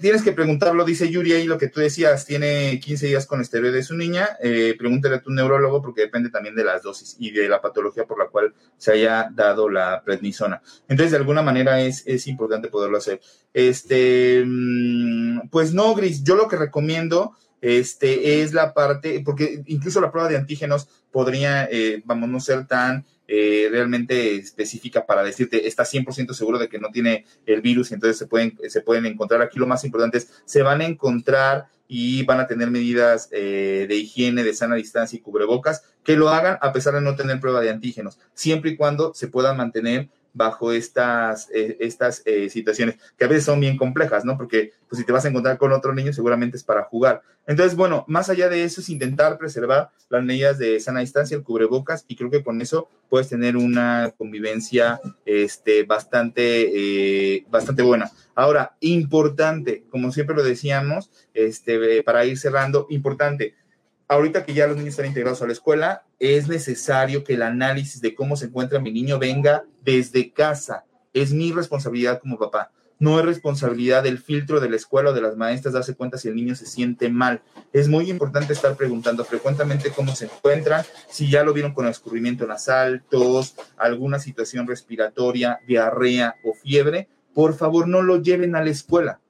Tienes que preguntarlo, dice Yuri ahí lo que tú decías, tiene 15 días con esteroides su niña, eh, pregúntale a tu neurólogo porque depende también de las dosis y de la patología por la cual se haya dado la prednisona. Entonces, de alguna manera es, es importante poderlo hacer. Este, mm, pues no, Gris, yo lo que recomiendo este, es la parte, porque incluso la prueba de antígenos podría, eh, vamos, no ser tan eh, realmente específica para decirte, está 100% seguro de que no tiene el virus y entonces se pueden, se pueden encontrar. Aquí lo más importante es, se van a encontrar y van a tener medidas eh, de higiene, de sana distancia y cubrebocas, que lo hagan a pesar de no tener prueba de antígenos, siempre y cuando se puedan mantener bajo estas, eh, estas eh, situaciones, que a veces son bien complejas, ¿no? Porque pues, si te vas a encontrar con otro niño, seguramente es para jugar. Entonces, bueno, más allá de eso, es intentar preservar las medidas de sana distancia, el cubrebocas, y creo que con eso puedes tener una convivencia este, bastante, eh, bastante buena. Ahora, importante, como siempre lo decíamos, este, para ir cerrando, importante, ahorita que ya los niños están integrados a la escuela, es necesario que el análisis de cómo se encuentra mi niño venga desde casa. Es mi responsabilidad como papá. No es responsabilidad del filtro de la escuela o de las maestras darse cuenta si el niño se siente mal. Es muy importante estar preguntando frecuentemente cómo se encuentran, si ya lo vieron con escurrimiento nasal, tos, alguna situación respiratoria, diarrea o fiebre. Por favor, no lo lleven a la escuela.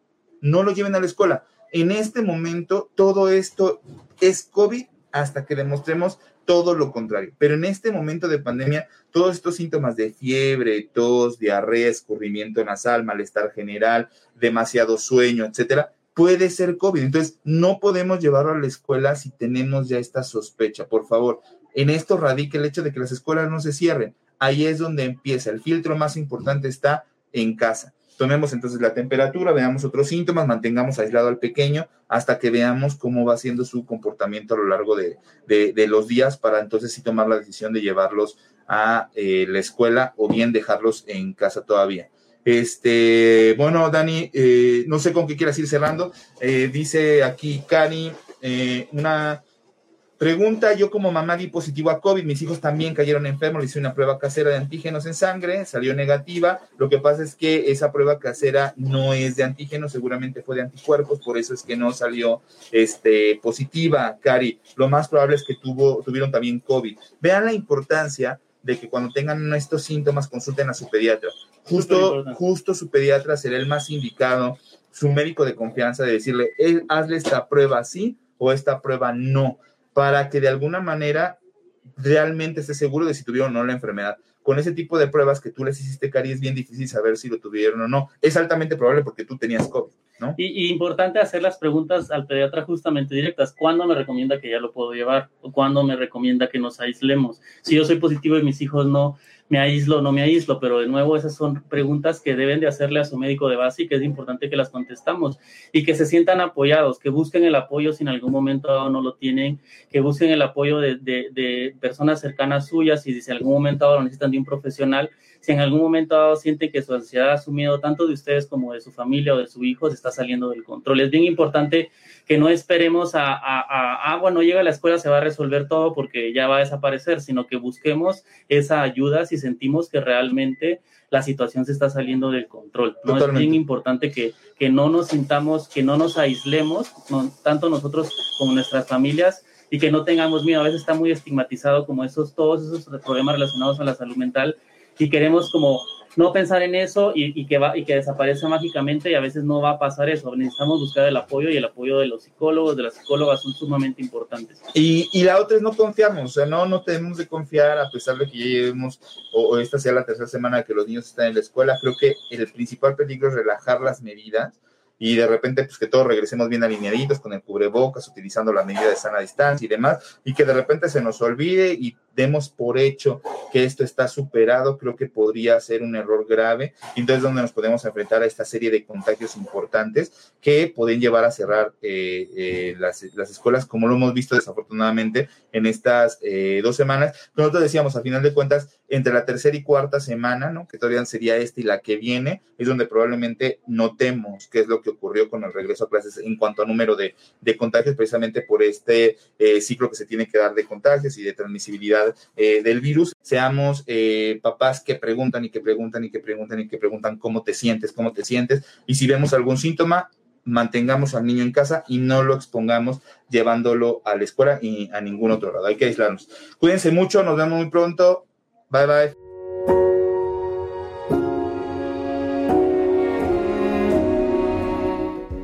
No lo lleven a la escuela. En este momento, todo esto es COVID hasta que demostremos todo lo contrario. Pero en este momento de pandemia, todos estos síntomas de fiebre, tos, diarrea, escurrimiento nasal, malestar general, demasiado sueño, etcétera, puede ser COVID. Entonces, no podemos llevarlo a la escuela si tenemos ya esta sospecha. Por favor, en esto radica el hecho de que las escuelas no se cierren. Ahí es donde empieza. El filtro más importante está en casa. Tomemos entonces la temperatura, veamos otros síntomas, mantengamos aislado al pequeño hasta que veamos cómo va siendo su comportamiento a lo largo de, los días para entonces sí tomar la decisión de llevarlos a eh, la escuela o bien dejarlos en casa todavía. Este, bueno, Dani, eh, no sé con qué quieras ir cerrando. Eh, dice aquí Cani, una Pregunta, yo como mamá di positivo a COVID, mis hijos también cayeron enfermos, le hice una prueba casera de antígenos en sangre, salió negativa. Lo que pasa es que esa prueba casera no es de antígenos, seguramente fue de anticuerpos, por eso es que no salió este, positiva, Cari. Lo más probable es que tuvo, tuvieron también COVID. Vean la importancia de que cuando tengan estos síntomas consulten a su pediatra. Justo, justo su pediatra será el más indicado, su médico de confianza de decirle, hazle esta prueba sí o esta prueba no para que de alguna manera realmente esté seguro de si tuvieron o no la enfermedad. Con ese tipo de pruebas que tú les hiciste, Cari, es bien difícil saber si lo tuvieron o no. Es altamente probable porque tú tenías COVID, ¿no? Y, importante hacer las preguntas al pediatra justamente directas. ¿Cuándo me recomienda que ya lo puedo llevar? ¿O cuándo me recomienda que nos aislemos? Si yo soy positivo y mis hijos no, me aíslo no me aíslo, pero de nuevo esas son preguntas que deben de hacerle a su médico de base y que es importante que las contestamos y que se sientan apoyados, que busquen el apoyo si en algún momento no lo tienen, que busquen el apoyo de, personas cercanas suyas y si en algún momento lo necesitan de un profesional, si en algún momento dado sienten que su ansiedad, su miedo, tanto de ustedes como de su familia o de su hijo, se está saliendo del control. Es bien importante que no esperemos a, a, a, ah, bueno, llega a la escuela, se va a resolver todo porque ya va a desaparecer, sino que busquemos esa ayuda si sentimos que realmente la situación se está saliendo del control. ¿no? Es bien importante que, que no nos sintamos, que no nos aislemos, tanto nosotros como nuestras familias, y que no tengamos miedo. A veces está muy estigmatizado como esos, todos esos problemas relacionados a la salud mental y queremos como no pensar en eso y, que va, y que desaparece mágicamente y a veces no va a pasar eso. Necesitamos buscar el apoyo y el apoyo de los psicólogos, de las psicólogas son sumamente importantes. Y, y la otra es no confiarnos, o sea, no, no tenemos de confiar a pesar de que ya llevemos, o, esta sea la tercera semana que los niños están en la escuela, creo que el principal peligro es relajar las medidas y de repente pues que todos regresemos bien alineaditos con el cubrebocas, utilizando la medida de sana distancia y demás, y que de repente se nos olvide y demos por hecho que esto está superado, creo que podría ser un error grave. Y entonces, donde nos podemos enfrentar a esta serie de contagios importantes que pueden llevar a cerrar eh, eh, las, escuelas, como lo hemos visto desafortunadamente en estas eh, dos semanas. Nosotros decíamos, a final de cuentas, entre la tercera y cuarta semana, ¿no? que todavía sería esta y la que viene, es donde probablemente notemos qué es lo que ocurrió con el regreso a clases en cuanto a número de, de contagios, precisamente por este ciclo que se tiene que dar de contagios y de transmisibilidad eh, del virus, seamos eh, papás que preguntan y que preguntan y que preguntan y que preguntan cómo te sientes, cómo te sientes, y si vemos algún síntoma, mantengamos al niño en casa y no lo expongamos llevándolo a la escuela y a ningún otro lado. Hay que aislarnos. Cuídense mucho, nos vemos muy pronto. Bye bye.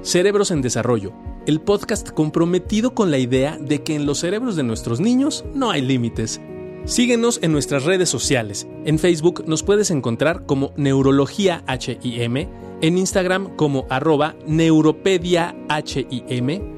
Cerebros en Desarrollo, el podcast comprometido con la idea de que en los cerebros de nuestros niños no hay límites. Síguenos en nuestras redes sociales. En Facebook nos puedes encontrar como Neurología HIM, en Instagram como arroba Neuropedia HIM,